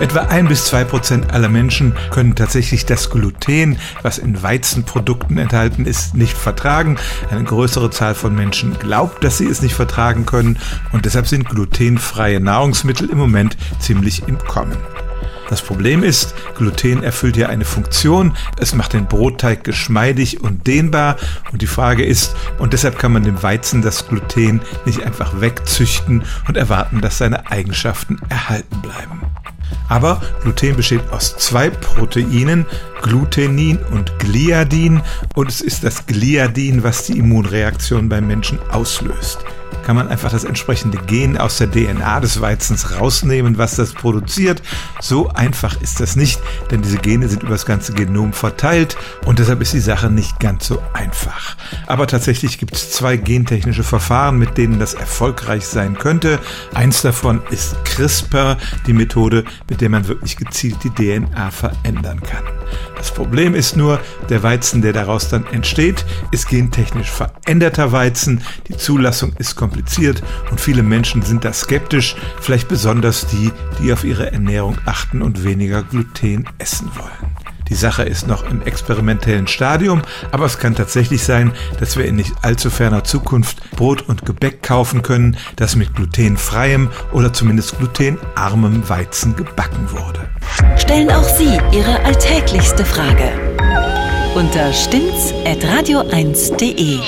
Etwa ein bis zwei Prozent aller Menschen können tatsächlich das Gluten, was in Weizenprodukten enthalten ist, nicht vertragen. Eine größere Zahl von Menschen glaubt, dass sie es nicht vertragen können und deshalb sind glutenfreie Nahrungsmittel im Moment ziemlich im Kommen. Das Problem ist, Gluten erfüllt ja eine Funktion, es macht den Brotteig geschmeidig und dehnbar und die Frage ist, und deshalb kann man dem Weizen das Gluten nicht einfach wegzüchten und erwarten, dass seine Eigenschaften erhalten bleiben. Aber Gluten besteht aus zwei Proteinen, Glutenin und Gliadin, und es ist das Gliadin, was die Immunreaktion beim Menschen auslöst kann man einfach das entsprechende Gen aus der DNA des Weizens rausnehmen, was das produziert. So einfach ist das nicht, denn diese Gene sind über das ganze Genom verteilt und deshalb ist die Sache nicht ganz so einfach. Aber tatsächlich gibt es zwei gentechnische Verfahren, mit denen das erfolgreich sein könnte. Eins davon ist CRISPR, die Methode, mit der man wirklich gezielt die DNA verändern kann. Das Problem ist nur, der Weizen, der daraus dann entsteht, ist gentechnisch veränderter Weizen. Die Zulassung ist kompliziert und viele Menschen sind da skeptisch, vielleicht besonders die, die auf ihre Ernährung achten und weniger Gluten essen wollen. Die Sache ist noch im experimentellen Stadium, aber es kann tatsächlich sein, dass wir in nicht allzu ferner Zukunft Brot und Gebäck kaufen können, das mit glutenfreiem oder zumindest glutenarmem Weizen gebacken wurde. Stellen auch Sie Ihre alltäglichste Frage unter stimmtz.radio1.de.